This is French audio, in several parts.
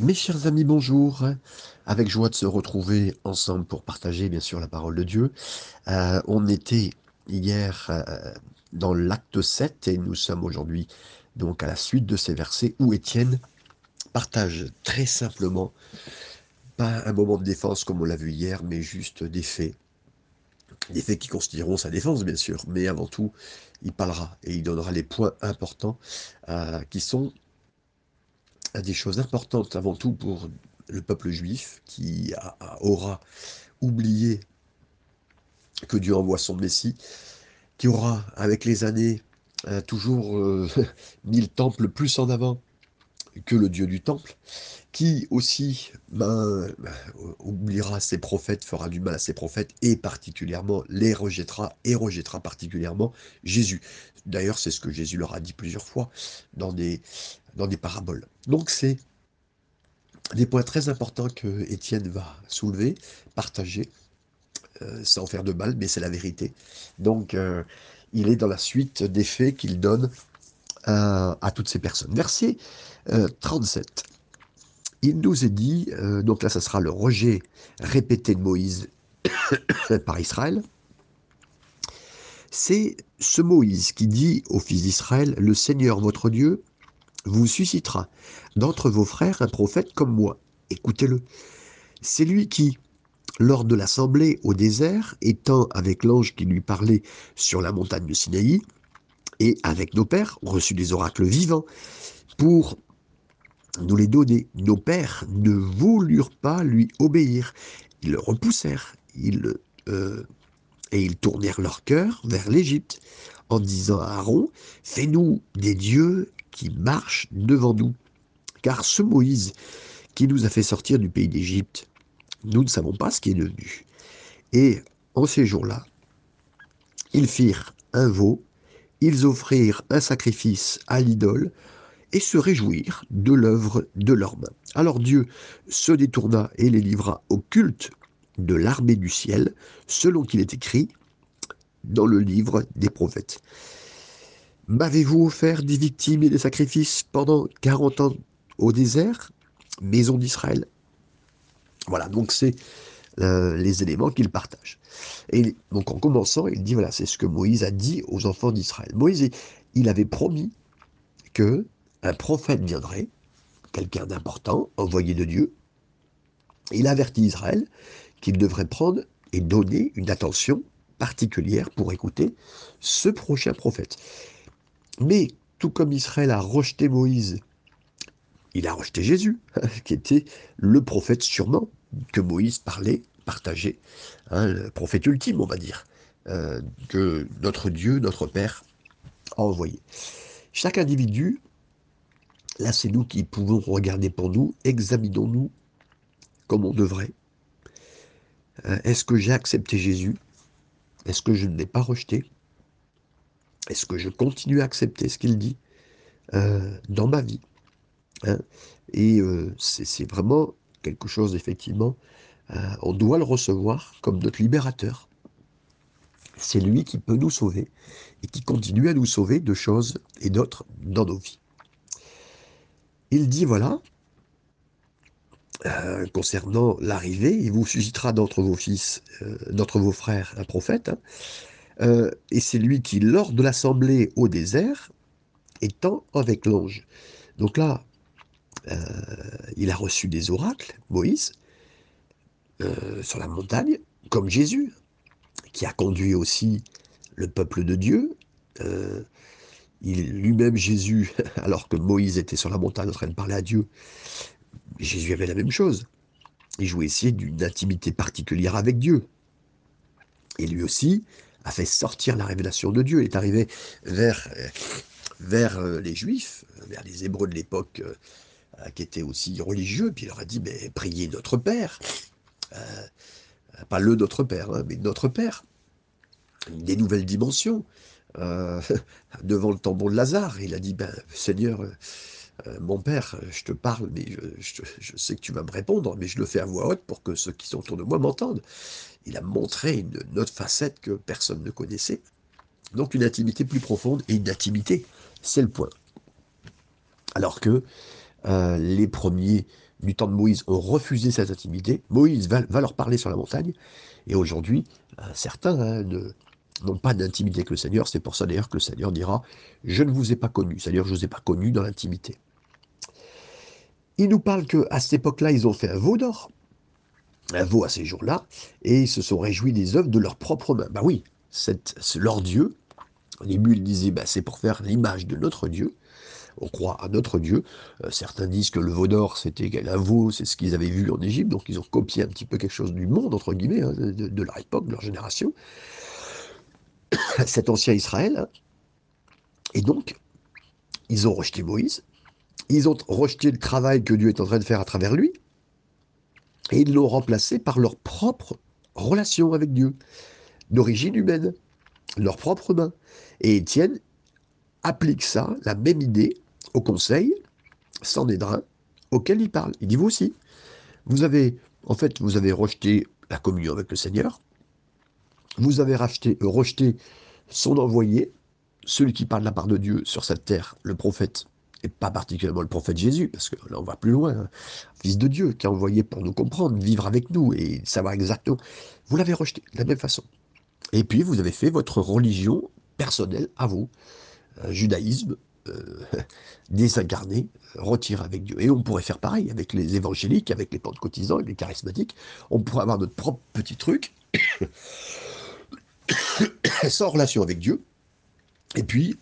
Mes chers amis, bonjour. Avec joie de se retrouver ensemble pour partager bien sûr la parole de Dieu. Euh, on était hier euh, dans l'acte 7 et nous sommes aujourd'hui donc à la suite de ces versets où Étienne partage très simplement, pas un moment de défense comme on l'a vu hier, mais juste des faits. Des faits qui constitueront sa défense bien sûr, mais avant tout, il parlera et il donnera les points importants euh, qui sont des choses importantes avant tout pour le peuple juif qui aura oublié que Dieu envoie son Messie, qui aura avec les années euh, toujours euh, mis le temple plus en avant que le Dieu du temple, qui aussi ben, ben, oubliera ses prophètes, fera du mal à ses prophètes, et particulièrement les rejettera, et rejettera particulièrement Jésus. D'ailleurs, c'est ce que Jésus leur a dit plusieurs fois dans des, dans des paraboles. Donc c'est des points très importants que Étienne va soulever, partager, euh, sans faire de mal, mais c'est la vérité. Donc euh, il est dans la suite des faits qu'il donne euh, à toutes ces personnes. Verset 37. Il nous est dit, donc là ça sera le rejet répété de Moïse par Israël, c'est ce Moïse qui dit aux fils d'Israël, le Seigneur votre Dieu vous suscitera d'entre vos frères un prophète comme moi. Écoutez-le. C'est lui qui, lors de l'assemblée au désert, étant avec l'ange qui lui parlait sur la montagne de Sinaï, et avec nos pères, reçut des oracles vivants pour nous les donner. Nos pères ne voulurent pas lui obéir. Ils le repoussèrent. Euh, et ils tournèrent leur cœur vers l'Égypte en disant à Aaron, Fais-nous des dieux qui marchent devant nous. Car ce Moïse qui nous a fait sortir du pays d'Égypte, nous ne savons pas ce qui est devenu. Et en ces jours-là, ils firent un veau, ils offrirent un sacrifice à l'idole, et se réjouirent de l'œuvre de leurs mains. Alors Dieu se détourna et les livra au culte de l'armée du ciel, selon qu'il est écrit dans le livre des prophètes. M'avez-vous offert des victimes et des sacrifices pendant 40 ans au désert, maison d'Israël? Voilà, donc c'est euh, les éléments qu'il partage. Et donc en commençant, il dit, voilà, c'est ce que Moïse a dit aux enfants d'Israël. Moïse, il avait promis que un prophète viendrait, quelqu'un d'important, envoyé de Dieu. Il avertit Israël qu'il devrait prendre et donner une attention particulière pour écouter ce prochain prophète. Mais tout comme Israël a rejeté Moïse, il a rejeté Jésus, qui était le prophète sûrement que Moïse parlait, partageait, hein, le prophète ultime, on va dire, euh, que notre Dieu, notre Père, a envoyé. Chaque individu, là c'est nous qui pouvons regarder pour nous, examinons-nous comme on devrait, euh, est-ce que j'ai accepté Jésus? Est-ce que je ne l'ai pas rejeté? Est-ce que je continue à accepter ce qu'il dit euh, dans ma vie hein? Et euh, c'est vraiment quelque chose, effectivement, on doit le recevoir comme notre libérateur. C'est lui qui peut nous sauver et qui continue à nous sauver de choses et d'autres dans nos vies. Il dit, voilà, euh, concernant l'arrivée, il vous suscitera d'entre vos fils, euh, d'entre vos frères, un prophète, hein. Euh, et c'est lui qui, lors de l'assemblée au désert, étant avec l'ange. Donc là, il a reçu des oracles, Moïse, sur la montagne, comme Jésus, qui a conduit aussi le peuple de Dieu. lui-même, Jésus, alors que Moïse était sur la montagne en train de parler à Dieu, Jésus avait la même chose. Il jouait ici d'une intimité particulière avec Dieu. Et lui aussi a fait sortir la révélation de Dieu. Il est arrivé vers, vers euh, les Juifs, vers les Hébreux de l'époque, euh, qui étaient aussi religieux, puis il leur a dit, mais priez notre Père. Euh, pas le notre Père, hein, mais notre Père. Des nouvelles dimensions. devant le tambour de Lazare, il a dit, ben, Seigneur, euh, mon père, je te parle, mais je, sais que tu vas me répondre, mais je le fais à voix haute pour que ceux qui sont autour de moi m'entendent. Il a montré une, autre facette que personne ne connaissait. Donc une intimité plus profonde, et une intimité, c'est le point. Alors que euh, les premiers du temps de Moïse ont refusé cette intimité. Moïse va, leur parler sur la montagne. Et aujourd'hui, euh, certains hein, n'ont pas d'intimité avec le Seigneur. C'est pour ça d'ailleurs que le Seigneur dira Je ne vous ai pas connu. C'est-à-dire, je ne vous ai pas connu dans l'intimité. Il nous parle qu'à cette époque-là, ils ont fait un veau d'or, un veau à ces jours-là, et ils se sont réjouis des œuvres de leurs propres mains. Bah oui, c'est leur Dieu. Au début, ils disaient bah, c'est pour faire l'image de notre Dieu on croit à notre Dieu. Euh, certains disent que le veau d'or, c'était un veau, c'est ce qu'ils avaient vu en Égypte, donc ils ont copié un petit peu quelque chose du monde, entre guillemets, hein, de, leur époque, de leur génération. Cet ancien Israël. Hein. Et donc, ils ont rejeté Moïse, ils ont rejeté le travail que Dieu est en train de faire à travers lui, et ils l'ont remplacé par leur propre relation avec Dieu, d'origine humaine, leur propre main. Et Étienne applique ça, la même idée, au conseil, sans Sanhédrin, auquel il parle. Il dit, vous aussi, vous avez, en fait, vous avez rejeté la communion avec le Seigneur, vous avez racheté, rejeté son envoyé, celui qui parle de la part de Dieu sur cette terre, le prophète, et pas particulièrement le prophète Jésus, parce que là on va plus loin, hein. fils de Dieu, qui a envoyé pour nous comprendre, vivre avec nous et savoir exactement. Vous l'avez rejeté de la même façon. Et puis vous avez fait votre religion personnelle à vous judaïsme euh, désincarné, retiré avec Dieu. Et on pourrait faire pareil avec les évangéliques, avec les pentecôtisants, avec les charismatiques. On pourrait avoir notre propre petit truc, sans relation avec Dieu, et puis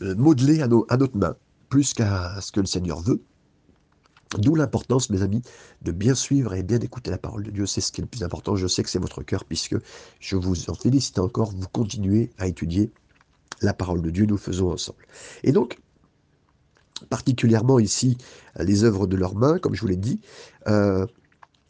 euh, modeler à, à notre main, plus qu'à ce que le Seigneur veut. D'où l'importance, mes amis, de bien suivre et bien écouter la parole de Dieu. C'est ce qui est le plus important. Je sais que c'est votre cœur, puisque je vous en félicite encore. Vous continuez à étudier la parole de Dieu, nous faisons ensemble. Et donc, particulièrement ici, les œuvres de leurs mains, comme je vous l'ai dit, euh,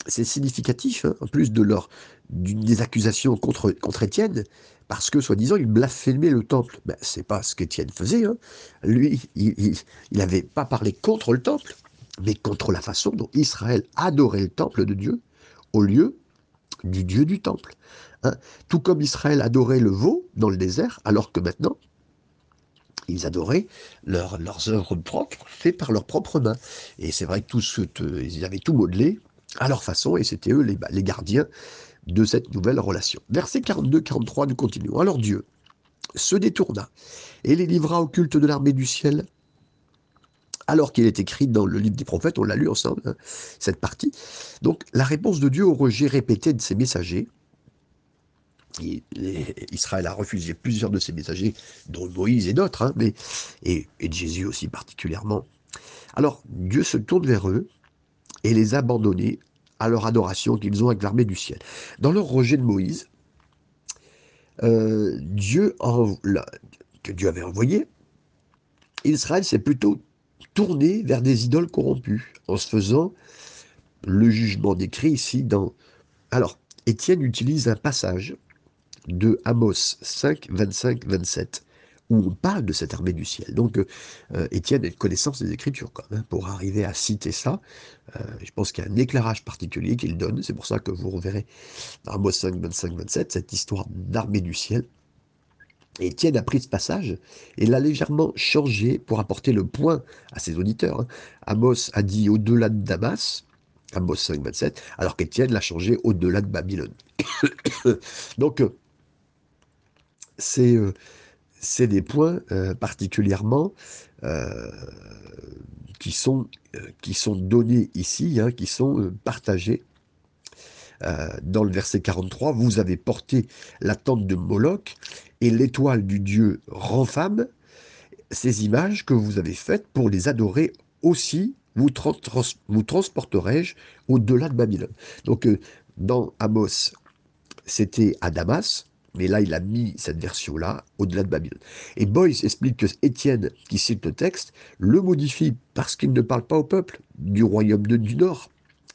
c'est significatif, hein, en plus de leur, des accusations contre, contre Étienne, parce que, soi-disant, il blasphémait le temple. Ben, c'est pas ce qu'Étienne faisait. Hein. Lui, il n'avait pas parlé contre le temple, mais contre la façon dont Israël adorait le temple de Dieu au lieu du Dieu du temple. Hein. Tout comme Israël adorait le veau dans le désert, alors que maintenant, ils adoraient leurs œuvres propres, faites par leurs propres mains. Et c'est vrai que ils avaient tout modelé à leur façon, et c'était eux les gardiens de cette nouvelle relation. Verset 42-43, nous continuons. Alors Dieu se détourna et les livra au culte de l'armée du ciel, alors qu'il est écrit dans le livre des prophètes, on l'a lu ensemble, hein, cette partie. Donc la réponse de Dieu au rejet répété de ses messagers, Israël a refusé plusieurs de ses messagers, dont Moïse et d'autres, hein, mais, et, Jésus aussi particulièrement. Alors Dieu se tourne vers eux et les abandonne à leur adoration qu'ils ont avec l'armée du ciel. Dans leur rejet de Moïse, euh, Dieu que Dieu avait envoyé, Israël s'est plutôt tourné vers des idoles corrompues, en se faisant le jugement décrit ici dans... Alors, Étienne utilise un passage de Amos 5, 25, 27, où on parle de cette armée du ciel. Donc, euh, Étienne a une connaissance des Écritures quand même, pour arriver à citer ça. Euh, je pense qu'il y a un éclairage particulier qu'il donne. C'est pour ça que vous reverrez dans Amos 5, 25, 27 cette histoire d'armée du ciel. Étienne a pris ce passage et l'a légèrement changé pour apporter le point à ses auditeurs. Hein. Amos a dit au-delà de Damas, Amos 5, 27, alors qu'Étienne l'a changé au-delà de Babylone. Donc, euh, euh, c'est des points euh, particulièrement euh, qui, sont, qui sont donnés ici, hein, qui sont partagés. dans le verset 43, vous avez porté la tente de Moloch et l'étoile du Dieu rend femme, ces images que vous avez faites pour les adorer aussi, vous, vous transporterai-je au-delà de Babylone. Donc, dans Amos, c'était à Damas, mais là, il a mis cette version-là au-delà de Babylone. Et Boyce explique que Étienne, qui cite le texte, le modifie parce qu'il ne parle pas au peuple du royaume du Nord,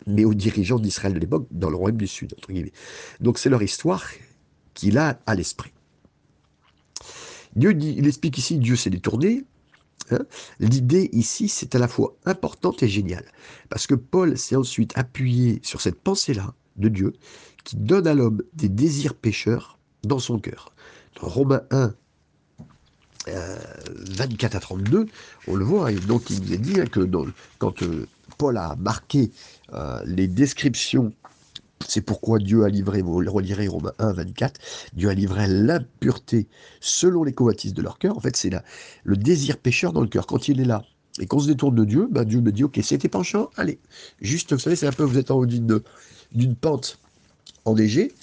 mais aux dirigeants d'Israël de l'époque, dans le royaume du Sud, entre guillemets. Donc c'est leur histoire qu'il a à l'esprit. Dieu il explique ici, Dieu s'est détourné. Hein. L'idée ici, c'est à la fois importante et géniale. Parce que Paul s'est ensuite appuyé sur cette pensée-là de Dieu, qui donne à l'homme des désirs pécheurs dans son cœur. Dans Romains 1, 24 euh, à 32, on le voit, et donc il est dit hein, que quand, euh, Paul a marqué euh, les descriptions c'est pourquoi Dieu a livré, vous le relirez Romains 1, 24, Dieu a livré l'impureté selon les convoitises de leur cœur. En fait, c'est le désir pécheur dans le cœur. Quand il est là et qu'on se détourne de Dieu, ben Dieu me dit, ok, c'était penchant, allez. Juste, vous savez, c'est un peu, vous êtes en haut d'une pente enneigée,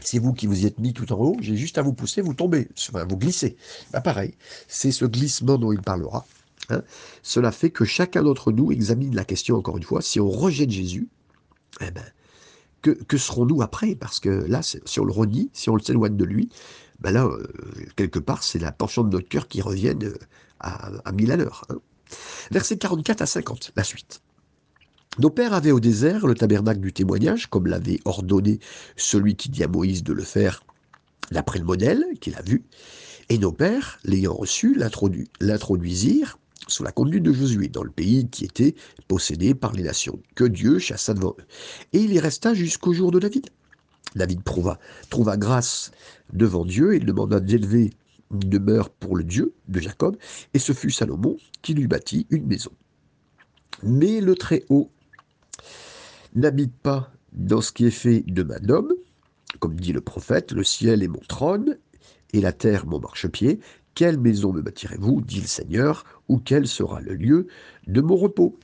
c'est vous qui vous y êtes mis tout en haut, j'ai juste à vous pousser, vous tombez, vous glissez. Ben pareil, c'est ce glissement dont il parlera. Hein. Cela fait que chacun d'entre nous examine la question, encore une fois, si on rejette Jésus, eh ben, que, serons-nous après? Parce que là, si on le renie, si on s'éloigne de lui, ben là, euh, quelque part, c'est la penchante de notre cœur qui revient euh, à, à mille à l'heure. Hein. Versets 44 à 50, la suite. Nos pères avaient au désert le tabernacle du témoignage, comme l'avait ordonné celui qui dit à Moïse de le faire d'après le modèle qu'il a vu. Et nos pères, l'ayant reçu, l'introduisirent sous la conduite de Josué dans le pays qui était possédé par les nations, que Dieu chassa devant eux. Et il y resta jusqu'au jour de David. David trouva, grâce devant Dieu et demanda d'élever une demeure pour le Dieu de Jacob, et ce fut Salomon qui lui bâtit une maison. Mais le Très-Haut n'habite pas dans ce qui est fait de main d'homme, comme dit le prophète, le ciel est mon trône, et la terre mon marchepied, quelle maison me bâtirez-vous, dit le Seigneur, ou quel sera le lieu de mon repos?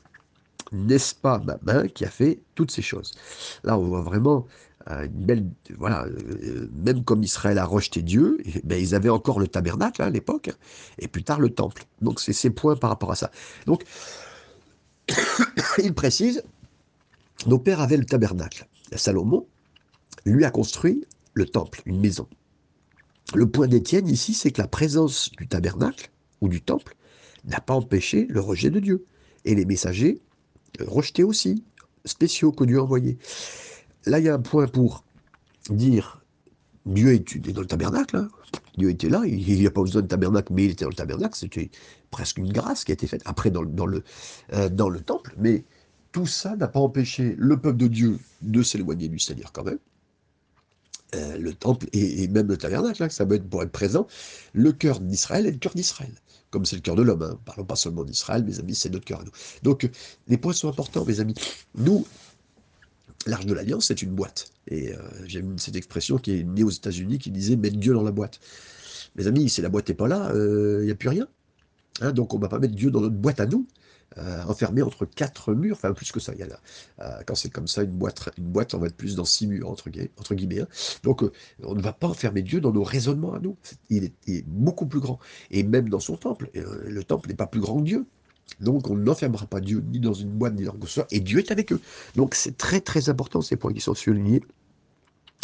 N'est-ce pas ma main qui a fait toutes ces choses? Là, on voit vraiment euh, une belle. Voilà, euh, même comme Israël a rejeté Dieu, ben, ils avaient encore le tabernacle hein, à l'époque, et plus tard le temple. Donc, c'est ces points par rapport à ça. Donc, il précise nos pères avaient le tabernacle. Salomon, lui, a construit le temple, une maison. Le point d'Étienne ici, c'est que la présence du tabernacle ou du temple n'a pas empêché le rejet de Dieu. Et les messagers euh, rejetaient aussi, spéciaux que Dieu a envoyés. Là, il y a un point pour dire Dieu est dans le tabernacle. Hein. Dieu était là, il n'y a pas besoin de tabernacle, mais il était dans le tabernacle. C'était presque une grâce qui a été faite après dans, le, euh, dans le temple. Mais tout ça n'a pas empêché le peuple de Dieu de s'éloigner du Seigneur quand même. Euh, le temple et, même le tabernacle, hein, ça peut être pour être présent, le cœur d'Israël est le cœur d'Israël, comme c'est le cœur de l'homme. Hein. Parlons pas seulement d'Israël, mes amis, c'est notre cœur à nous. Donc, les points sont importants, mes amis. Nous, l'arche de l'alliance, c'est une boîte. Et euh, j'aime cette expression qui est née aux États-Unis qui disait mettre Dieu dans la boîte. Mes amis, si la boîte n'est pas là, il euh, n'y a plus rien. Hein, donc on ne va pas mettre Dieu dans notre boîte à nous. Euh, enfermé entre quatre murs, enfin plus que ça. Il y a euh, quand c'est comme ça, une boîte, une boîte, on va être plus dans six murs, entre, guillemets. Hein. Donc euh, on ne va pas enfermer Dieu dans nos raisonnements à nous. Il est, beaucoup plus grand. Et même dans son temple, le temple n'est pas plus grand que Dieu. Donc on n'enfermera pas Dieu ni dans une boîte ni dans quoi et Dieu est avec eux. Donc c'est très très important ces points qui sont soulignés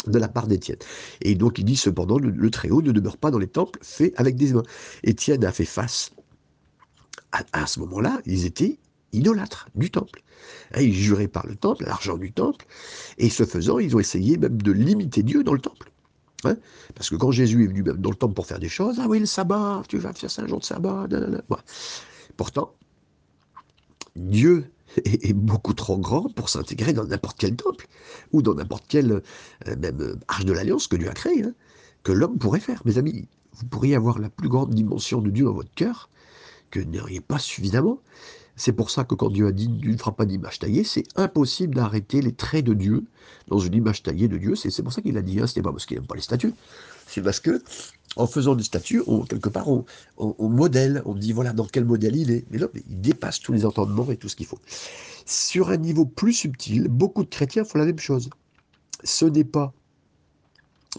de la part d'Étienne. Et donc il dit cependant, le, le Très-Haut ne demeure pas dans les temples faits avec des mains. Étienne a fait face à, ce moment-là, ils étaient idolâtres du temple. Hein, ils juraient par le temple, l'argent du temple, et ce faisant, ils ont essayé même de limiter Dieu dans le temple. Hein. Parce que quand Jésus est venu dans le temple pour faire des choses, ah oui, le sabbat, tu vas faire ça un jour de sabbat, Pourtant, Dieu est, beaucoup trop grand pour s'intégrer dans n'importe quel temple, ou dans n'importe quelle euh, même euh, arche de l'alliance que Dieu a créée, hein, que l'homme pourrait faire. Mes amis, vous pourriez avoir la plus grande dimension de Dieu dans votre cœur, que n'auriez pas suffisamment. C'est pour ça que quand Dieu a dit tu ne feras pas d'image taillée, c'est impossible d'arrêter les traits de Dieu dans une image taillée de Dieu. C'est pour ça qu'il a dit, hein, ce n'est pas parce qu'il n'aime pas les statues, c'est parce que en faisant des statues, on, quelque part, on, modèle, on dit voilà dans quel modèle il est. Mais là, il dépasse tous les entendements et tout ce qu'il faut. Sur un niveau plus subtil, beaucoup de chrétiens font la même chose. Ce n'est pas,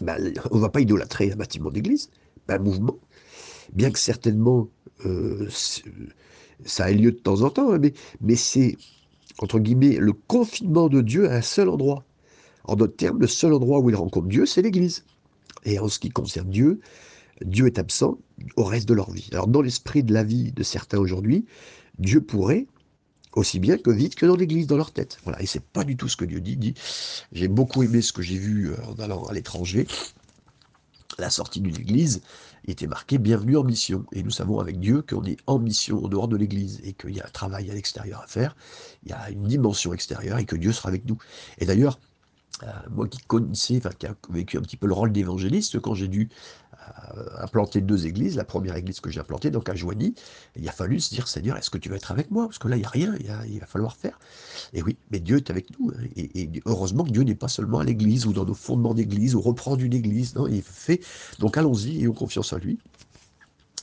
ben, on ne va pas idolâtrer un bâtiment d'église, un mouvement, bien que certainement euh, ça ait lieu de temps en temps, hein, mais, mais c'est, entre guillemets, le confinement de Dieu à un seul endroit. En d'autres termes, le seul endroit où il rencontre Dieu, c'est l'Église. Et en ce qui concerne Dieu, Dieu est absent au reste de leur vie. Alors dans l'esprit de la vie de certains aujourd'hui, Dieu pourrait, aussi bien que vite que dans l'Église, dans leur tête. Voilà, et c'est pas du tout ce que Dieu dit. dit j'ai beaucoup aimé ce que j'ai vu euh, en allant à l'étranger, la sortie d'une Église, il était marqué Bienvenue en mission. Et nous savons avec Dieu qu'on est en mission en dehors de l'Église et qu'il y a un travail à l'extérieur à faire, il y a une dimension extérieure et que Dieu sera avec nous. Et d'ailleurs, euh, moi qui connaissais, enfin qui a vécu un petit peu le rôle d'évangéliste, quand j'ai dû euh, a, planté deux églises. La première église que j'ai implantée, donc à Joigny, il a fallu se dire Seigneur, est-ce que tu vas être avec moi? Parce que là, il n'y a rien, il, va falloir faire. Et oui, mais Dieu est avec nous. Hein. Et, heureusement que Dieu n'est pas seulement à l'église ou dans nos fondements d'église ou reprendre une église. Non, il fait. Donc allons-y ayons confiance en lui.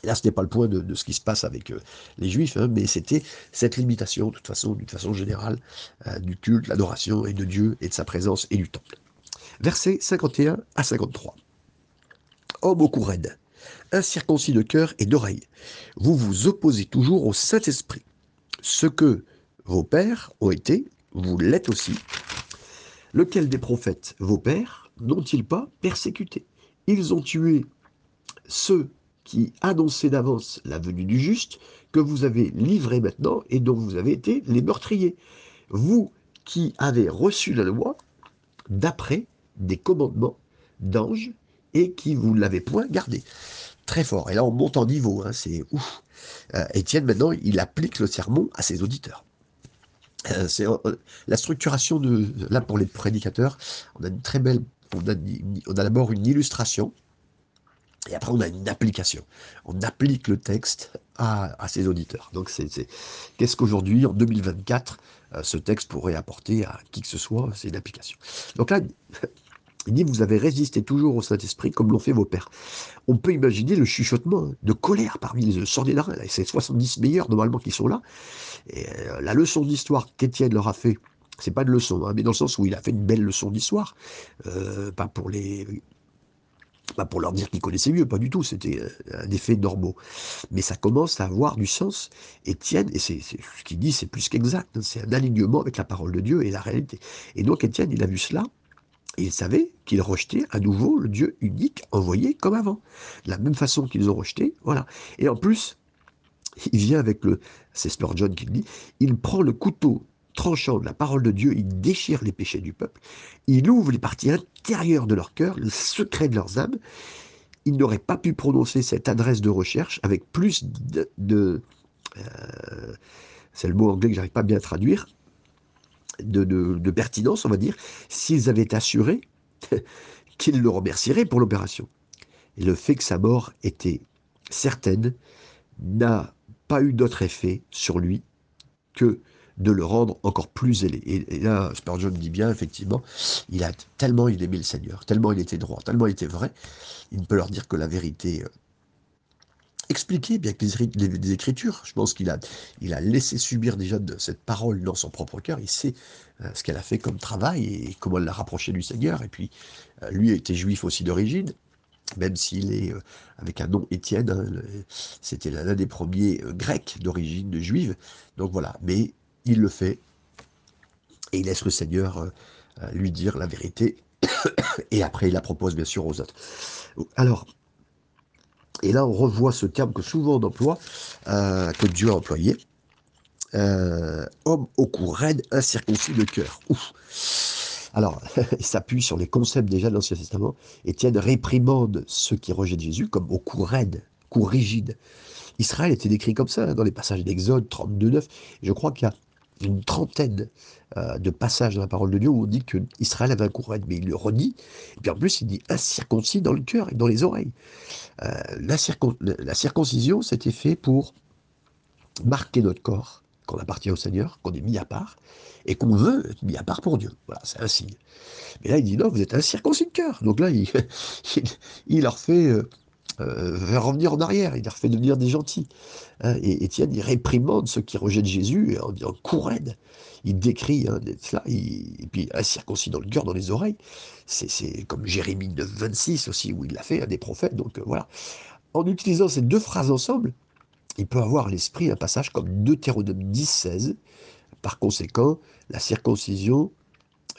là, ce n'est pas le point de, ce qui se passe avec euh, les Juifs, hein, mais c'était cette limitation, de toute façon, d'une façon générale, euh, du culte, l'adoration et de Dieu et de sa présence et du temple. Versets 51 à 53 homme au cou incirconcis de cœur et d'oreille. Vous vous opposez toujours au Saint-Esprit. Ce que vos pères ont été, vous l'êtes aussi. Lequel des prophètes, vos pères, n'ont-ils pas persécuté? Ils ont tué ceux qui annonçaient d'avance la venue du juste, que vous avez livré maintenant et dont vous avez été les meurtriers. Vous qui avez reçu la loi d'après des commandements d'anges et qui vous l'avez point gardé. Très fort. Et là, on monte en niveau. Hein, c'est ouf. Euh, Étienne, maintenant, il applique le sermon à ses auditeurs. Euh, c'est euh, la structuration de là pour les prédicateurs. On a une très belle. On a, on a d'abord une illustration. Et après, on a une application. On applique le texte à, à ses auditeurs. Donc, c'est qu'est-ce qu'aujourd'hui, en 2024, ce texte pourrait apporter à qui que ce soit C'est une application. Donc là, il dit, vous avez résisté toujours au Saint-Esprit comme l'ont fait vos pères. On peut imaginer le chuchotement de colère parmi les soldats. C'est 70 meilleurs normalement qui sont là. Euh, la leçon d'histoire qu'Étienne leur a fait, c'est pas de leçon, hein, mais dans le sens où il a fait une belle leçon d'histoire, euh, pas pour les pas pour leur dire qu'ils connaissaient mieux, pas du tout, c'était euh, un effet normaux. Mais ça commence à avoir du sens. Étienne, et c'est ce qu'il dit, c'est plus qu'exact, hein, c'est un alignement avec la parole de Dieu et la réalité. Et donc Étienne, il a vu cela, il savait qu'ils rejetaient à nouveau le Dieu unique envoyé comme avant. De la même façon qu'ils ont rejeté, voilà. Et en plus, il vient avec le, c'est Spurgeon qui le dit, il prend le couteau tranchant de la parole de Dieu, il déchire les péchés du peuple, il ouvre les parties intérieures de leur cœur, le secret de leurs âmes. Il n'aurait pas pu prononcer cette adresse de recherche avec plus de, euh, c'est le mot anglais que j'arrive pas bien à traduire, de, pertinence, on va dire, s'ils avaient assuré qu'ils le remercieraient pour l'opération. Et le fait que sa mort était certaine n'a pas eu d'autre effet sur lui que de le rendre encore plus ailé. Et, là, Spurgeon dit bien, effectivement, il a tellement il aimait le Seigneur, tellement il était droit, tellement il était vrai, il ne peut leur dire que la vérité euh, expliquer bien que les, Écritures. Je pense qu'il a, il a laissé subir déjà de cette parole dans son propre cœur. Il sait euh, ce qu'elle a fait comme travail et comment elle l'a rapproché du Seigneur. Et puis, euh, lui était juif aussi d'origine, même s'il est euh, avec un nom Étienne. Hein, c'était l'un des premiers grecs d'origine juive. Donc voilà, mais il le fait et il laisse le Seigneur lui dire la vérité. et après, il la propose bien sûr aux autres. Alors, et là, on revoit ce terme que souvent on emploie, euh, que Dieu a employé. Euh, homme au cou raide, incirconcis de cœur. Alors, il s'appuie sur les concepts déjà de l'Ancien Testament. Étienne réprimande ceux qui rejettent Jésus comme au cou raide, cou rigide. Israël était décrit comme ça hein, dans les passages d'Exode 32-9. Je crois qu'il y a une trentaine euh, de passages dans la parole de Dieu où on dit que Israël avait un courant, mais il le redit. Et puis en plus, il dit incirconcis dans le cœur et dans les oreilles. Euh, la, circoncision, c'était fait pour marquer notre corps, qu'on appartient au Seigneur, qu'on est mis à part, et qu'on veut être mis à part pour Dieu. Voilà, c'est un signe. Mais là, il dit non, vous êtes incirconcis de cœur. Donc là, il, il, leur fait. Euh, euh, revenir en arrière, il leur fait devenir des gentils. Hein, et Étienne, il réprimande ceux qui rejettent Jésus en disant courraine. Il décrit hein, cela, et puis incirconcis dans le cœur, dans les oreilles. C'est comme Jérémie 9, 26 aussi, où il l'a fait, un des prophètes. Donc euh, voilà. En utilisant ces deux phrases ensemble, il peut avoir à l'esprit un passage comme Deutéronome 10, 16. Par conséquent, la circoncision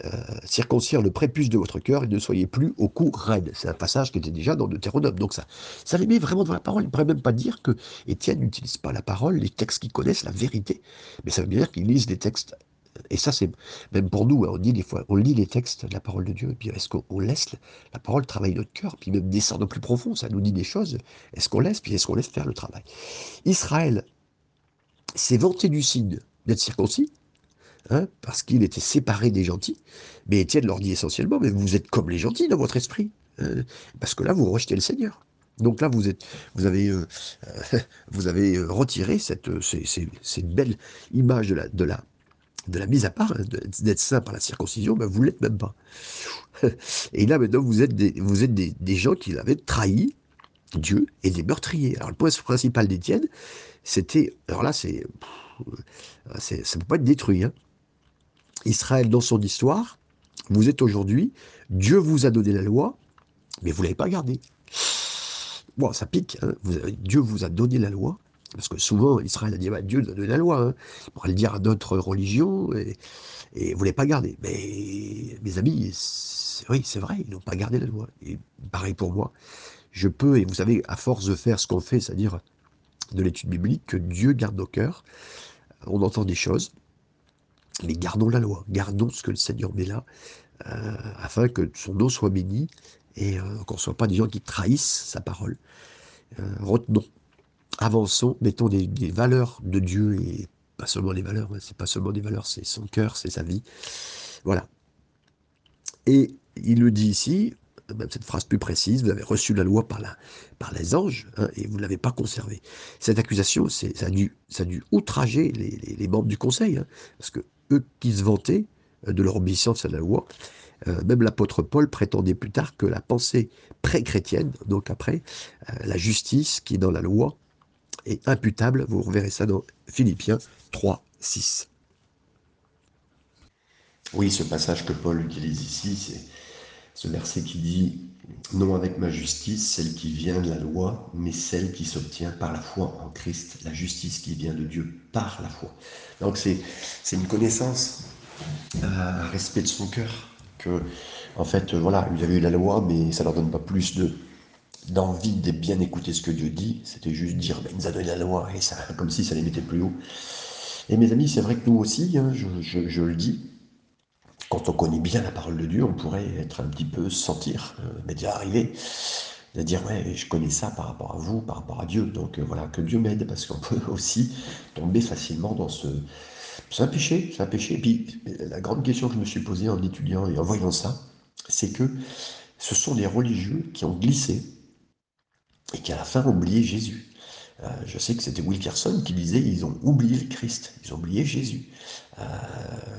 euh, circoncire le prépuce de votre cœur et ne soyez plus au cou raide. C'est un passage qui était déjà dans Deutéronome. Donc ça, ça les met vraiment dans la parole. Il ne pourrait même pas dire que Étienne n'utilise pas la parole, les textes qu'ils connaissent, la vérité. Mais ça veut dire qu'ils lisent des textes. Et ça, c'est même pour nous, hein, on, dit des fois, on lit les textes de la parole de Dieu, puis est-ce qu'on laisse la parole travailler notre cœur, puis même descendre au plus profond, ça nous dit des choses, est-ce qu'on laisse, puis est-ce qu'on laisse faire le travail? Israël s'est vanté du signe d'être circoncis, Hein, parce qu'il était séparé des gentils. Mais Étienne leur dit essentiellement, mais vous êtes comme les gentils dans votre esprit, hein, parce que là, vous rejetez le Seigneur. Donc là, vous, êtes, avez, euh, vous avez retiré cette, belle image de la, mise à part, hein, d'être saint par la circoncision, ben vous ne l'êtes même pas. Et là, maintenant, vous êtes des, gens qui avaient trahi Dieu et des meurtriers. Alors, le point principal d'Étienne, c'était. Alors là. Ça ne peut pas être détruit. Hein. Israël, dans son histoire, vous êtes aujourd'hui, Dieu vous a donné la loi, mais vous ne l'avez pas gardée. Bon, ça pique. Hein. Dieu vous a donné la loi, parce que souvent, Israël a dit bah, Dieu nous a donné la loi. Hein. Il pourrait le dire à d'autres religions, et, vous ne l'avez pas gardée. Mais mes amis, oui, c'est vrai, ils n'ont pas gardé la loi. Et pareil pour moi. Je peux, et vous savez, à force de faire ce qu'on fait, c'est-à-dire de l'étude biblique, que Dieu garde nos cœurs. On entend des choses, mais gardons la loi, gardons ce que le Seigneur met là, euh, afin que son nom soit béni et euh, qu'on ne soit pas des gens qui trahissent sa parole. Euh, retenons, avançons, mettons des, valeurs de Dieu et pas seulement les valeurs, hein, c'est pas seulement des valeurs, c'est son cœur, c'est sa vie. Voilà. Et il le dit ici, même cette phrase plus précise, vous avez reçu la loi par, la, par les anges hein, et vous ne l'avez pas conservée. Cette accusation, ça a, dû, ça a dû outrager les, membres du conseil, hein, parce que eux qui se vantaient euh, de leur obéissance à la loi, euh, même l'apôtre Paul prétendait plus tard que la pensée pré-chrétienne, donc après, euh, la justice qui est dans la loi, est imputable. Vous reverrez ça dans Philippiens 3, 6. Oui, ce passage que Paul utilise ici, c'est ce verset qui dit Non avec ma justice, celle qui vient de la loi, mais celle qui s'obtient par la foi en Christ, la justice qui vient de Dieu par la foi. Donc c'est une connaissance, un respect de son cœur, que en fait, voilà, ils avaient eu la loi, mais ça leur donne pas plus de d'envie de bien écouter ce que Dieu dit, c'était juste dire, ben, il nous donné la loi, et ça, comme si ça les mettait plus haut. Et mes amis, c'est vrai que nous aussi, hein, je, je le dis, quand on connaît bien la parole de Dieu, on pourrait être un petit peu sentir, euh, mais déjà arrivé, de dire ouais, je connais ça par rapport à vous, par rapport à Dieu. Donc euh, voilà, que Dieu m'aide parce qu'on peut aussi tomber facilement dans ce. C'est un péché, c'est un péché. Et puis la grande question que je me suis posée en étudiant et en voyant ça, c'est que ce sont les religieux qui ont glissé et qui à la fin ont oublié Jésus. Euh, je sais que c'était Wilkerson qui disait ils ont oublié le Christ, ils ont oublié Jésus. Euh,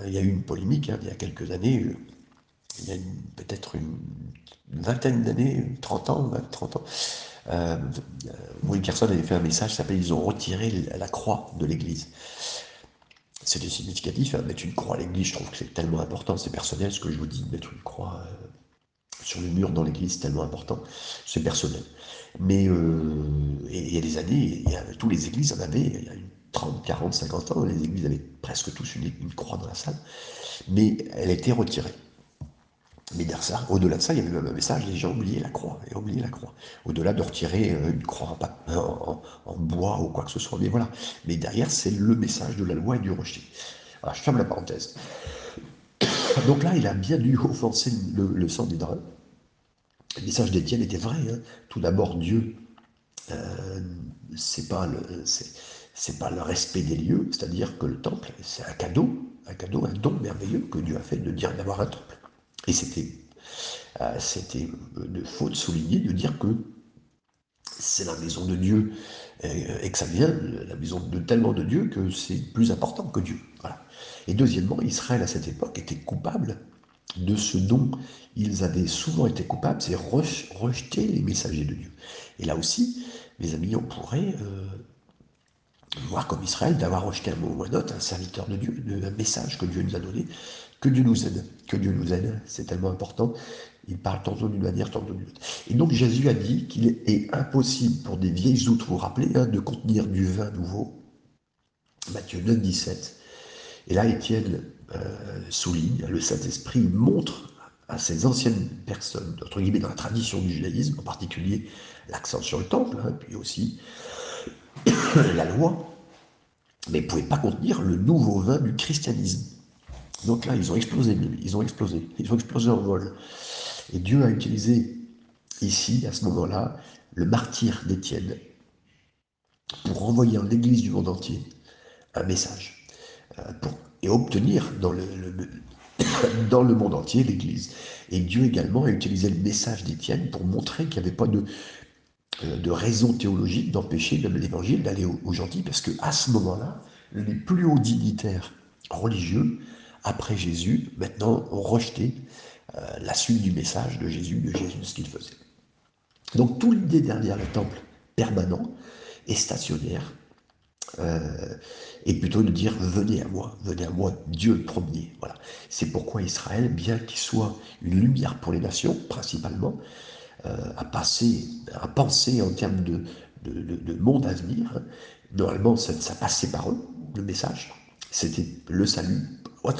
il y a eu une polémique hein, il y a quelques années, euh, il y a peut-être une, vingtaine d'années, 30 ans, 20, 30 ans. Wilkerson avait fait un message qui s'appelle Ils ont retiré la croix de l'Église. C'était significatif, hein, mettre une croix à l'église, je trouve que c'est tellement important, c'est personnel ce que je vous dis, mettre une croix sur le mur dans l'église, c'est tellement important, c'est personnel. Mais euh, il y a des années, il tous les églises en avaient, il y a 30, 40, 50 ans, les églises avaient presque tous une, croix dans la salle, mais elle a été retirée. Mais ça, au-delà de ça, il y avait même un message, les gens oubliaient la croix, et oubliaient la croix. Au-delà de retirer euh, une croix en, bois ou quoi que ce soit, mais voilà. Mais derrière, c'est le message de la loi et du rejet. Alors, je ferme la parenthèse. Donc là, il a bien dû offenser le, le sang des draps le message d'Étienne était vrai. Hein. Tout d'abord, Dieu, euh, c'est pas le, c'est, pas le respect des lieux, c'est-à-dire que le temple, c'est un cadeau, un cadeau, un don merveilleux que Dieu a fait de dire d'avoir un temple. Et c'était, euh, c'était de faute souligner de dire que c'est la maison de Dieu euh, et que ça vient la maison de tellement de Dieu que c'est plus important que Dieu. Voilà. Et deuxièmement, Israël à cette époque était coupable de ce dont ils avaient souvent été coupables, c'est rejeter les messagers de Dieu. Et là aussi, mes amis, on pourrait euh, voir comme Israël d'avoir rejeté un mot ou un autre, un serviteur de Dieu, un message que Dieu nous a donné, que Dieu nous aide, que Dieu nous aide, c'est tellement important. Il parle tantôt d'une manière, tantôt d'une autre. Et donc Jésus a dit qu'il est impossible pour des vieilles outres, vous vous rappelez, hein, de contenir du vin nouveau. Matthieu 9, 17. Et là, Étienne souligne, le Saint-Esprit montre à ces anciennes personnes, entre guillemets dans la tradition du judaïsme, en particulier l'accent sur le temple, hein, puis aussi la loi, mais ne pouvaient pas contenir le nouveau vin du christianisme. Donc là, ils ont explosé, ils ont explosé, ils ont explosé en vol. Et Dieu a utilisé ici, à ce moment-là, le martyr d'Étienne pour envoyer en l'Église du monde entier un message, euh, pour et obtenir dans le, dans le monde entier l'Église. Et Dieu également a utilisé le message d'Étienne pour montrer qu'il n'y avait pas de, euh, de raison théologique d'empêcher l'évangile d'aller aux, gentils, parce que à ce moment-là, les plus hauts dignitaires religieux, après Jésus, maintenant, ont rejeté euh, la suite du message de Jésus, de Jésus, ce qu'il faisait. Donc, toute l'idée derrière le temple permanent et stationnaire, euh, et plutôt de dire venez à moi, venez à moi, Dieu le premier. Voilà. C'est pourquoi Israël, bien qu'il soit une lumière pour les nations, principalement, euh, à passer, à penser en termes de, de, monde à venir. Normalement, ça, ça, passait par eux, le message. C'était le salut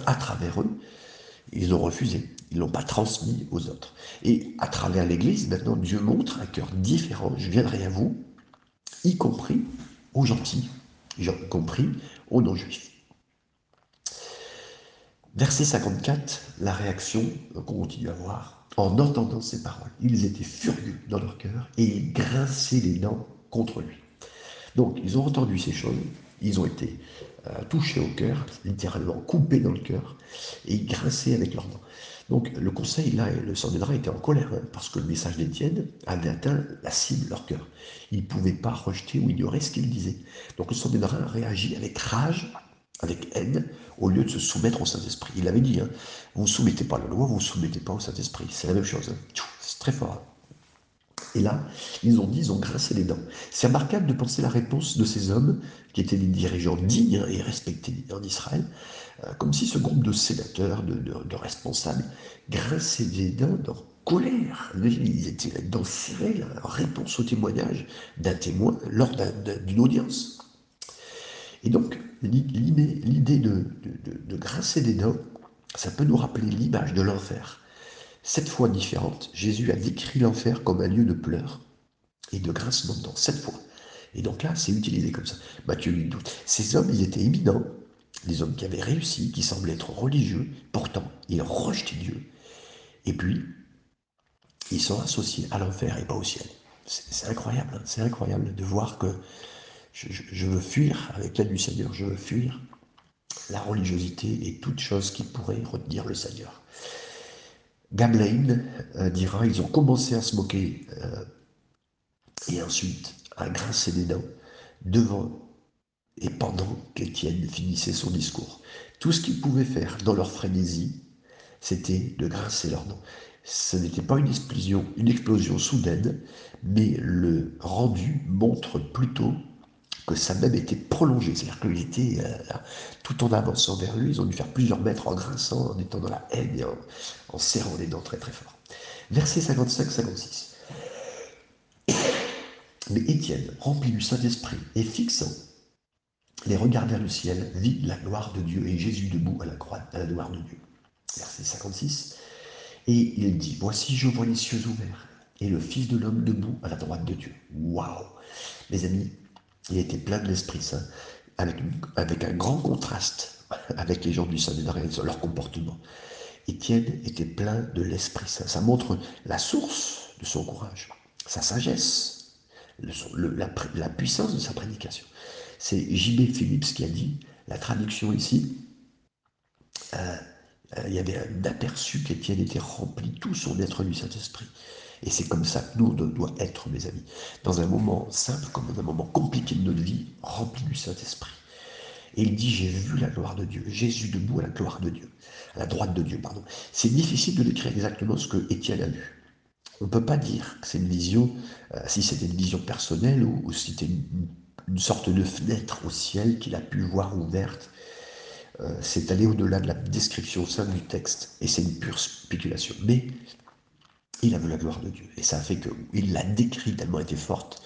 à travers eux. Ils ont refusé. Ils ne l'ont pas transmis aux autres. Et à travers l'Église, maintenant, Dieu montre un cœur différent. Je viendrai à vous, y compris aux gentils, y compris aux non-juifs. Verset 54, la réaction qu'on continue à voir en entendant ces paroles. Ils étaient furieux dans leur cœur et ils grinçaient les dents contre lui. Donc, ils ont entendu ces choses, ils ont été euh, touchés au cœur, littéralement coupés dans le cœur, et grinçaient avec leurs dents. Donc, le conseil, là, le Sanhédrin était en colère, hein, parce que le message d'Étienne avait atteint la cible leur cœur. Ils ne pouvaient pas rejeter ou ignorer ce qu'il disait. Donc, le Sanhédrin réagit avec rage avec haine, au lieu de se soumettre au Saint-Esprit. Il avait dit, hein, vous ne soumettez pas à la loi, vous ne soumettez pas au Saint-Esprit. C'est la même chose. Hein. C'est très fort. Et là, ils ont dit, ils ont grincé les dents. C'est remarquable de penser la réponse de ces hommes, qui étaient des dirigeants dignes et respectés en Israël, euh, comme si ce groupe de sénateurs, de, responsables, grinçaient des dents dans colère. Ils étaient les dents serrées, en réponse au témoignage d'un témoin lors d'une audience. Et donc, l'idée de, grincer des dents, ça peut nous rappeler l'image de l'enfer. Cette fois différente, Jésus a décrit l'enfer comme un lieu de pleurs et de grincement de cette fois. Et donc là, c'est utilisé comme ça. Matthieu lui doute. Ces hommes, ils étaient éminents, des hommes qui avaient réussi, qui semblaient être religieux, pourtant, ils rejetaient Dieu. Et puis, ils sont associés à l'enfer et pas au ciel. C'est incroyable, hein. c'est incroyable de voir que je, veux fuir avec l'aide du Seigneur, je veux fuir la religiosité et toute chose qui pourrait retenir le Seigneur. Gablin euh, dira, ils ont commencé à se moquer euh, et ensuite à grincer des dents devant et pendant qu'Étienne finissait son discours. Tout ce qu'ils pouvaient faire dans leur frénésie, c'était de grincer leurs dents. Ce n'était pas une explosion, une explosion soudaine, mais le rendu montre plutôt que ça même été prolongé. C'est-à-dire qu'il était euh, tout en avançant vers lui, ils ont dû faire plusieurs mètres en grinçant, en étant dans la haine et en, serrant les dents très très fort. Verset 55-56. Mais Étienne, rempli du Saint-Esprit et fixant les regards vers le ciel, vit la gloire de Dieu et Jésus debout à la croix, à la gloire de Dieu. Verset 56. Et il dit, voici je vois les cieux ouverts et le Fils de l'homme debout à la droite de Dieu. Waouh Mes amis, il était plein de l'Esprit Saint, avec, un grand contraste avec les gens du et leur comportement. Étienne était plein de l'Esprit Saint. Ça montre la source de son courage, sa sagesse, la, puissance de sa prédication. C'est J.B. Phillips qui a dit, la traduction ici, euh, euh, il y avait un aperçu qu'Étienne était rempli tout son être du Saint-Esprit. Et c'est comme ça que nous, on doit être, mes amis, dans un moment simple comme dans un moment compliqué de notre vie, rempli du Saint-Esprit. Et il dit, j'ai vu la gloire de Dieu, Jésus debout à la gloire de Dieu, à la droite de Dieu, pardon. C'est difficile de décrire exactement ce que Étienne a vu. On ne peut pas dire que c'est une vision, euh, si c'était une vision personnelle ou, si c'était une, sorte de fenêtre au ciel qu'il a pu voir ouverte. Euh, c'est aller au-delà de la description simple du texte, et c'est une pure spéculation. Mais il a vu la gloire de Dieu. Et ça a fait qu'il l'a décrit tellement était forte,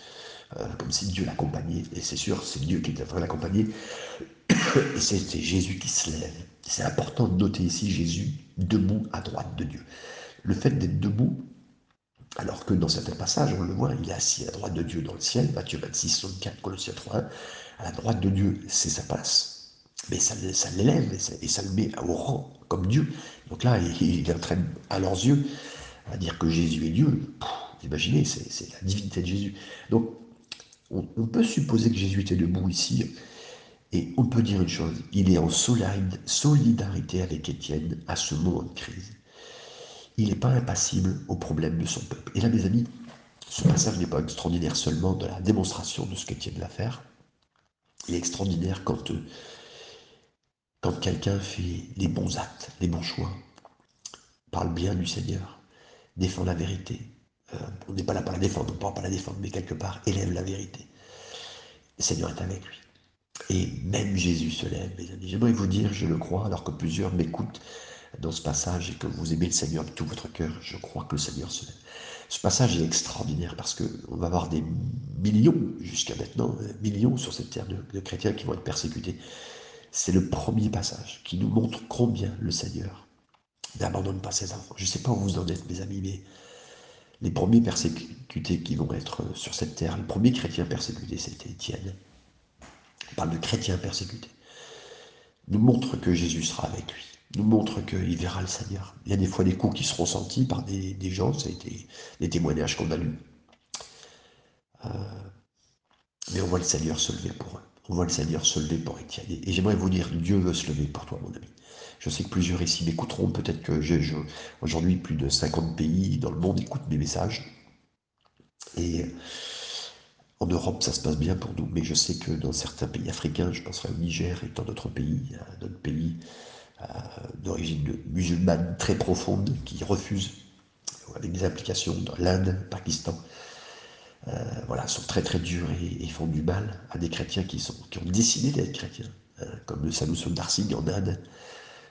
euh, comme si Dieu l'accompagnait. Et c'est sûr, c'est Dieu qui train d'accompagner. Et c'était Jésus qui se lève. C'est important de noter ici Jésus debout à droite de Dieu. Le fait d'être debout, alors que dans certains passages, on le voit, il est assis à droite de Dieu dans le ciel, Matthieu 26, 64, Colossiens 3, à la droite de Dieu, c'est sa place. Mais ça, ça l'élève et ça, le met au rang comme Dieu. Donc là, il, il est en train, à leurs yeux, à dire que Jésus est Dieu, imaginez, c'est la divinité de Jésus. Donc, on, peut supposer que Jésus était debout ici, et on peut dire une chose, il est en solidarité avec Étienne à ce moment de crise. Il n'est pas impassible aux problèmes de son peuple. Et là, mes amis, Ce passage n'est pas extraordinaire seulement de la démonstration de ce qu'Étienne va faire. Il est extraordinaire quand, euh, quand quelqu'un fait les bons actes, les bons choix, parle bien du Seigneur, défend la vérité. Euh, on n'est pas là pour la défendre, on ne peut pas la défendre, mais quelque part élève la vérité. Le Seigneur est avec lui. Et même Jésus se lève, mes amis. J'aimerais vous dire, je le crois, alors que plusieurs m'écoutent dans ce passage et que vous aimez le Seigneur de tout votre cœur, je crois que le Seigneur se lève. Ce passage est extraordinaire parce qu'on va avoir des millions, jusqu'à maintenant, euh, millions sur cette terre de, chrétiens qui vont être persécutés. C'est le premier passage qui nous montre combien le Seigneur n'abandonne pas ses enfants. Je ne sais pas où vous en êtes, mes amis, mais les premiers persécutés qui vont être sur cette terre, les premiers chrétiens persécutés, c'était Étienne. On parle de chrétiens persécutés. Nous montre que Jésus sera avec lui nous montre qu'il verra le Seigneur. Il y a des fois des coups qui seront sentis par des, gens, ça a été des témoignages qu'on a lus. Euh, mais on voit le Seigneur se lever pour eux. On voit le Seigneur se lever pour Étienne. Et j'aimerais vous dire, Dieu veut se lever pour toi, mon ami. Je sais que plusieurs ici m'écouteront. Peut-être que aujourd'hui, plus de 50 pays dans le monde écoutent mes messages. Et en Europe, ça se passe bien pour nous. Mais je sais que dans certains pays africains, je penserai au Niger et dans d'autres pays, d'autres pays, euh, d'origine musulmane très profonde qui refusent, avec des applications dans l'Inde, Pakistan, voilà, sont très très durs et, font du mal à des chrétiens qui, sont, qui ont décidé d'être chrétiens, hein, comme le Sadhu Sundar Singh en Inde.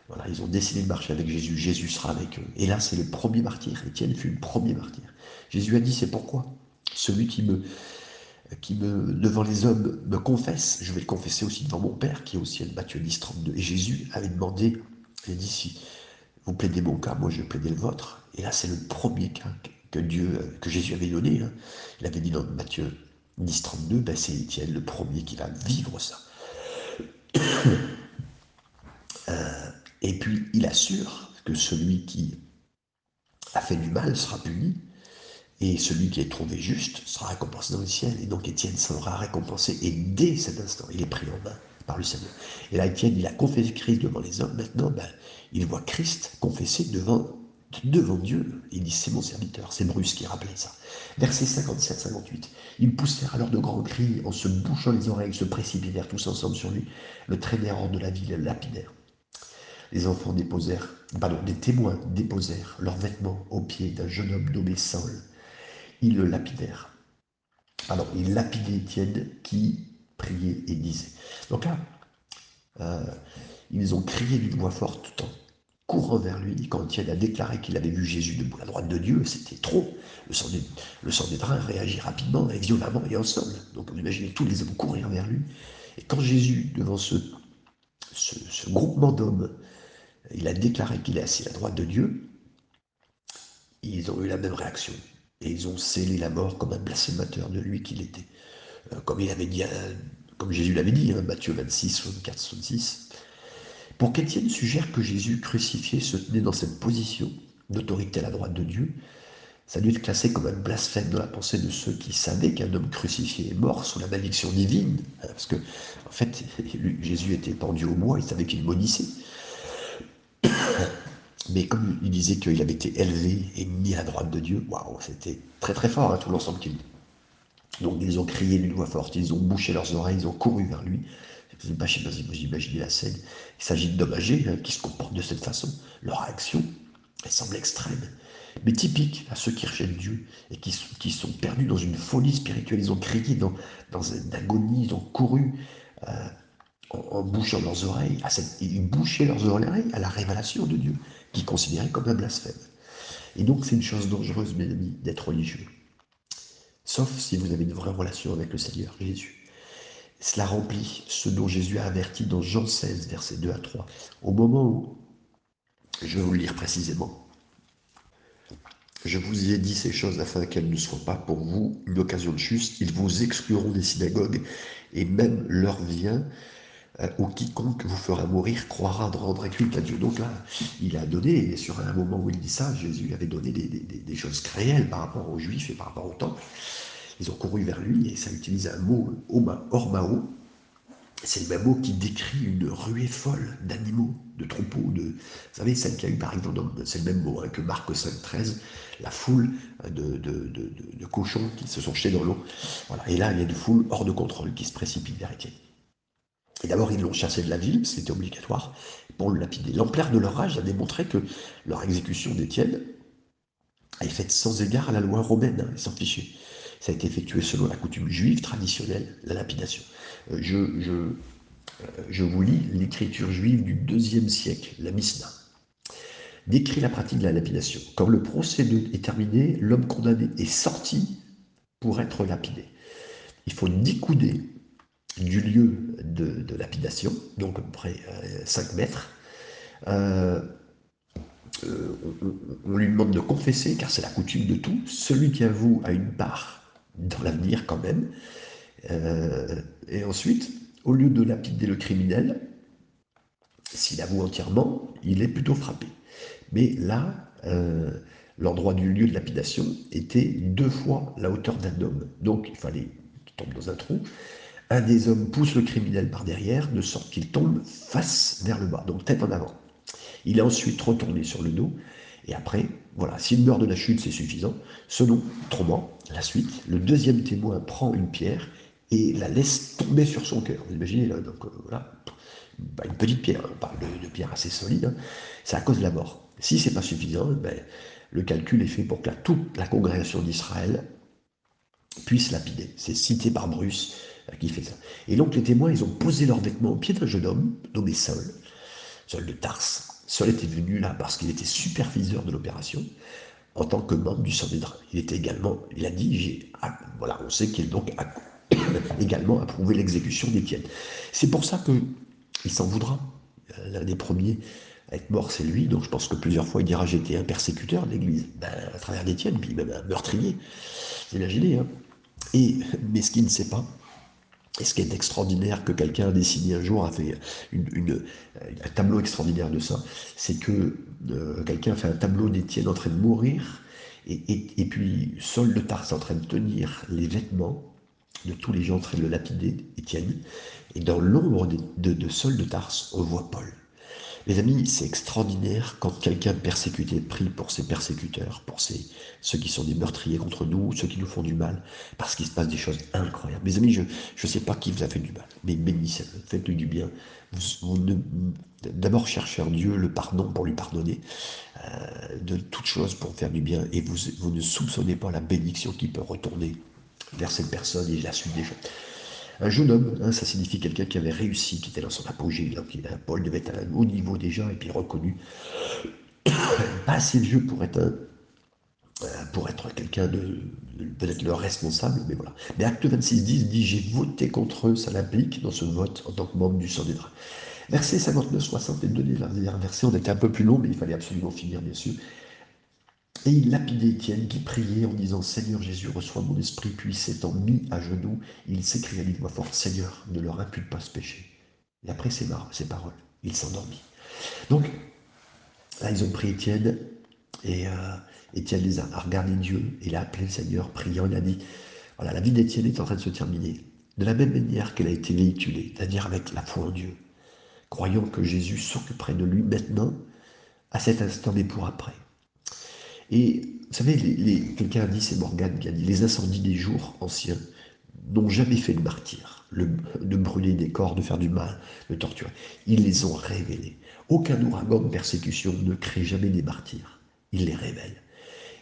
Voilà, ils ont décidé de marcher avec Jésus, Jésus sera avec eux. Et là, c'est le premier martyr. Étienne fut le premier martyr. Jésus a dit, c'est pourquoi celui qui me, qui me, devant les hommes me confesse, je vais le confesser aussi devant mon Père qui est au ciel, Matthieu 10, 32. Et Jésus avait demandé, il a dit, si vous plaidez mon cas, moi je plaider le vôtre. Et là, c'est le premier cas que Dieu, que Jésus avait donné. Hein. Il avait dit dans Matthieu 10, 32, ben c'est Étienne le premier qui va vivre ça. Euh, et puis, il assure que celui qui a fait du mal sera puni, et celui qui est trouvé juste sera récompensé dans le ciel. Et donc Étienne sera récompensé. Et dès cet instant, il est pris en main par le Seigneur. Et là, Étienne, il a confessé Christ devant les hommes. Maintenant, ben, il voit Christ confessé devant, devant Dieu. Il dit, c'est mon serviteur. C'est Bruce qui rappelait ça. Verset 57-58. Ils poussèrent alors de grands cris en se bouchant les oreilles, se précipitèrent tous ensemble sur lui, le traînèrent hors de la ville, le lapidèrent. Les enfants déposèrent, pardon, des témoins déposèrent leurs vêtements aux pieds d'un jeune homme nommé Saul ils le lapidèrent. Alors, il lapidait Étienne qui priait et disait. Donc là, euh, ils ont crié d'une voix forte tout en courant vers lui. Quand Étienne a déclaré qu'il avait vu Jésus debout à la droite de Dieu, c'était trop. Le sang, des, le sang des drains réagit rapidement et violemment et ensemble. Donc on imaginait tous les hommes courir vers lui. Et quand Jésus, devant ce, ce, groupement d'hommes, il a déclaré qu'il est assis la droite de Dieu, ils ont eu la même réaction. Et ils ont scellé la mort comme un blasphémateur de lui qu'il était. Euh, comme il avait dit, comme Jésus l'avait dit, hein, Matthieu 26, 64, 66. Pour qu'Étienne suggère que Jésus crucifié se tenait dans cette position d'autorité à la droite de Dieu, ça a dû être classé comme un blasphème dans la pensée de ceux qui savaient qu'un homme crucifié est mort sous la malédiction divine. Hein, parce que, en fait, Jésus était pendu au bois, il savait qu'il maudissait. Mais comme il disait qu'il avait été élevé et mis à la droite de Dieu, waouh, c'était très très fort, hein, tout l'ensemble qu'il dit. Donc ils ont crié d'une voix forte, ils ont bouché leurs oreilles, ils ont couru vers lui. Vous imaginez la scène. Il s'agit d'hommes âgés hein, qui se comportent de cette façon. Leur réaction, elle semble extrême, mais typique à ceux qui rejettent Dieu et qui, sont perdus dans une folie spirituelle. Ils ont crié dans, une agonie, ils ont couru. Euh, en, bouchant leurs oreilles, à ils bouchaient leurs oreilles à la révélation de Dieu, qui considérait comme un blasphème. Et donc c'est une chose dangereuse, mes amis, d'être religieux. Sauf si vous avez une vraie relation avec le Seigneur Jésus. Cela remplit ce dont Jésus a averti dans Jean 16, versets 2 à 3. Au moment où, je vais vous le lire précisément, je vous ai dit ces choses afin qu'elles ne soient pas pour vous une occasion de chute. Ils vous excluront des synagogues et même l'heure vient euh, ou quiconque vous fera mourir croira de rendre culte à Dieu. Donc là, il a donné, et sur un moment où il dit ça, Jésus avait donné des, choses réelles par rapport aux Juifs et par rapport au temple. Ils ont couru vers lui et ça utilise un mot ormao, c'est le même mot qui décrit une ruée folle d'animaux, de troupeaux, de, vous savez, celle qu'il a eu par exemple, c'est le même mot hein, que Marc 5, 13, la foule de, cochons qui se sont jetés dans l'eau. Voilà. Et là, il y a une foule hors de contrôle qui se précipite vers Étienne. Et d'abord, ils l'ont chassé de la ville, c'était obligatoire, pour le lapider. L'ampleur de leur rage a démontré que leur exécution d'Étienne été faite sans égard à la loi romaine, hein, sans fichier. Ça a été effectué selon la coutume juive traditionnelle, la lapidation. Euh, je, je, euh, je vous lis l'écriture juive du deuxième siècle, la Mishnah. Décrit la pratique de la lapidation. Quand le procédé est terminé, l'homme condamné est sorti pour être lapidé. Il faut dix coudées du lieu de, lapidation, donc à peu près 5 euh, mètres. on, lui demande de confesser, car c'est la coutume de tout. Celui qui avoue a une part dans l'avenir quand même. Euh, et ensuite, au lieu de lapider le criminel, s'il avoue entièrement, il est plutôt frappé. Mais là, euh, l'endroit du lieu de lapidation était deux fois la hauteur d'un homme. Donc il fallait qu'il tombe dans un trou. Un des hommes pousse le criminel par derrière, de sorte qu'il tombe face vers le bas, donc tête en avant. Il est ensuite retourné sur le dos, et après, voilà, s'il meurt de la chute, c'est suffisant. Selon Troman, la suite, le deuxième témoin prend une pierre et la laisse tomber sur son cœur. Vous imaginez, là, donc euh, voilà, une petite pierre, on parle de, pierre assez solide, hein. c'est à cause de la mort. Si c'est pas suffisant, ben, le calcul est fait pour que toute la congrégation d'Israël puisse lapider. C'est cité par Bruce euh, qui fait ça. Et donc les témoins, ils ont posé leurs vêtements au pied d'un jeune homme nommé Saul, Saul de Tarse, Saul était venu là parce qu'il était superviseur de l'opération en tant que membre du Sanhédrin. Il était également, il a dit, voilà, on sait qu'il donc a également approuvé l'exécution d'Étienne. C'est pour ça que il s'en voudra. L'un des premiers à être mort, c'est lui. Donc je pense que plusieurs fois il dira j'étais un persécuteur de l'Église, ben, à travers d'Étienne, puis même un meurtrier. Imaginez. Hein Et mais ce qu'il ne sait pas, et ce qui est extraordinaire que quelqu'un a dessiné un jour, a fait une, un tableau extraordinaire de ça, c'est que euh, quelqu'un a fait un tableau d'Étienne en train de mourir, et, puis Saul de Tarse en train de tenir les vêtements de tous les gens en train de le lapider, Étienne, et dans l'ombre de, de, de de Tarse, on voit Paul. Mes amis, c'est extraordinaire quand quelqu'un persécuté prie pour ses persécuteurs, pour ceux qui sont des meurtriers contre nous, ceux qui nous font du mal, parce qu'il se passe des choses incroyables. Mes amis, je ne sais pas qui vous a fait du mal, mais bénissez-le, faites-lui du bien. Vous, D'abord, cherchez en Dieu le pardon pour lui pardonner, euh, de toutes choses pour faire du bien, et vous, vous ne soupçonnez pas la bénédiction qui peut retourner vers cette personne et la suite des choses. Un jeune homme, hein, ça signifie quelqu'un qui avait réussi, qui était dans son apogée. Donc, Paul devait être à un haut niveau déjà et puis reconnu. Pas assez vieux pour être euh, quelqu'un de, peut-être leur responsable, mais voilà. Mais Acte 26 10 dit J'ai voté contre eux, ça l'implique dans ce vote en tant que membre du Sanhédrin. Verset 59, 60 et deux derniers versets, on était un peu plus long, mais il fallait absolument finir, bien sûr. Et il lapidait Étienne qui priait en disant Seigneur Jésus, reçois mon esprit. Puis s'étant mis à genoux, il s'écria d'une voix forte Seigneur, ne leur impute pas ce péché. Et après ces, ces paroles, il s'endormit. Donc, là, ils ont pris Étienne, et euh, Étienne les a, regardé Dieu, et il a appelé le Seigneur, priant, il a dit Voilà, la vie d'Étienne est en train de se terminer. De la même manière qu'elle a été véhiculée, c'est-à-dire avec la foi en Dieu, croyant que Jésus s'occuperait de lui maintenant, à cet instant, mais pour après. Et vous savez, quelqu'un a dit, c'est Morgane qui a dit, les incendies des jours anciens n'ont jamais fait de martyrs, de brûler des corps, de faire du mal, de torturer. Ils les ont révélés. Aucun ouragan persécution ne crée jamais des martyrs. Il les révèle.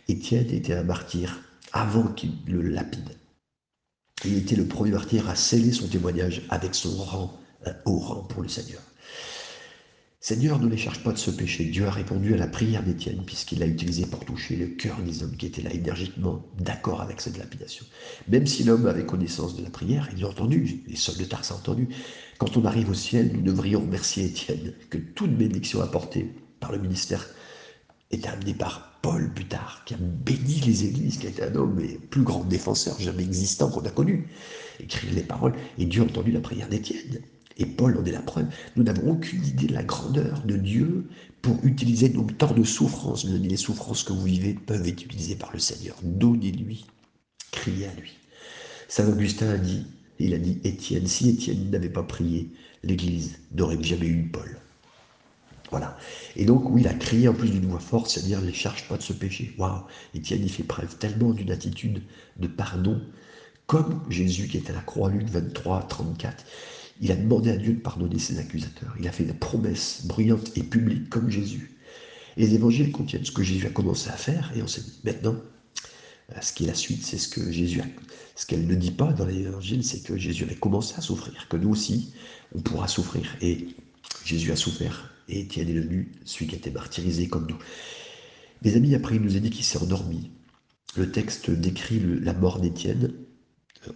Étienne était un martyr avant qu'il le lapide. Il était le premier martyr à sceller son témoignage avec son rang, un haut rang pour le Seigneur. Seigneur, ne les cherche pas de ce péché. Dieu a répondu à la prière d'Étienne, puisqu'il l'a utilisé pour toucher le cœur des hommes qui étaient là énergiquement d'accord avec cette lapidation. Même si l'homme avait connaissance de la prière, il a entendu, les soldats de Tarse ont entendu. Quand on arrive au ciel, nous devrions remercier Étienne, que toute bénédiction apportée par le ministère est amenée par Paul plus tard, qui a béni les églises, qui été un homme et plus grand défenseur jamais existant qu'on a connu. Écrit les paroles, et Dieu a entendu la prière d'Étienne. Et Paul en est la preuve. Nous n'avons aucune idée de la grandeur de Dieu pour utiliser nos temps de souffrance. Les souffrances que vous vivez peuvent être utilisées par le Seigneur. Donnez-lui, criez à lui. Saint Augustin a dit Il a dit Étienne, si Étienne n'avait pas prié, l'Église n'aurait jamais eu Paul. Voilà. Et donc, oui, il a crié en plus d'une voix forte, c'est-à-dire, ne cherche pas de ce péché. Waouh Étienne, il fait preuve tellement d'une attitude de pardon, comme Jésus qui était à la croix, Luc 23, 34. Il a demandé à Dieu de pardonner ses accusateurs. Il a fait des promesses bruyantes et publiques comme Jésus. Et les évangiles contiennent ce que Jésus a commencé à faire, et on sait maintenant, euh, ce qui est la suite, c'est ce que Jésus a, ce qu'elle ne dit pas dans l'évangile, c'est que Jésus avait commencé à souffrir, que nous aussi, on pourra souffrir. Et Jésus a souffert et Étienne est devenu celui qui a été martyrisé comme nous. Mes amis, après, il nous a dit qu'il s'est endormi. Le texte décrit la mort d'Étienne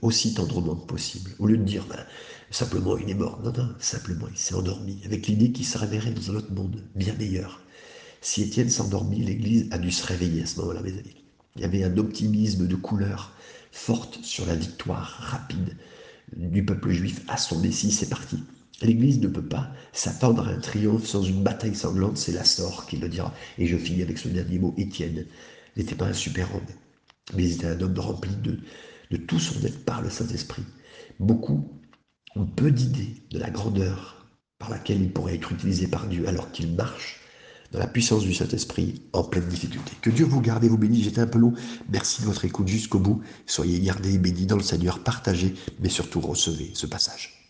aussi tendrement que possible. Au lieu de dire ben, simplement il est mort, non, non, simplement il s'est endormi, avec l'idée qu'il se réveillerait dans un autre monde, bien meilleur. Si Étienne s'endormit, l'Église a dû se réveiller à ce moment-là, mes amis. Il y avait un optimisme de couleur forte sur la victoire rapide du peuple juif à son Messie, c'est parti. L'Église ne peut pas s'attendre à un triomphe sans une bataille sanglante, c'est la sort qui le dira. Et je finis avec ce dernier mot, Étienne n'était pas un super-homme, mais il était un homme rempli de, de tout son être par le Saint-Esprit. Beaucoup ont peu d'idées de la grandeur par laquelle il pourrait être utilisé par Dieu alors qu'il marche dans la puissance du Saint-Esprit en pleine difficulté. Que Dieu vous garde et vous bénisse. J'étais un peu long. Merci de votre écoute jusqu'au bout. Soyez gardés et bénis dans le Seigneur. Partagez, mais surtout recevez ce passage.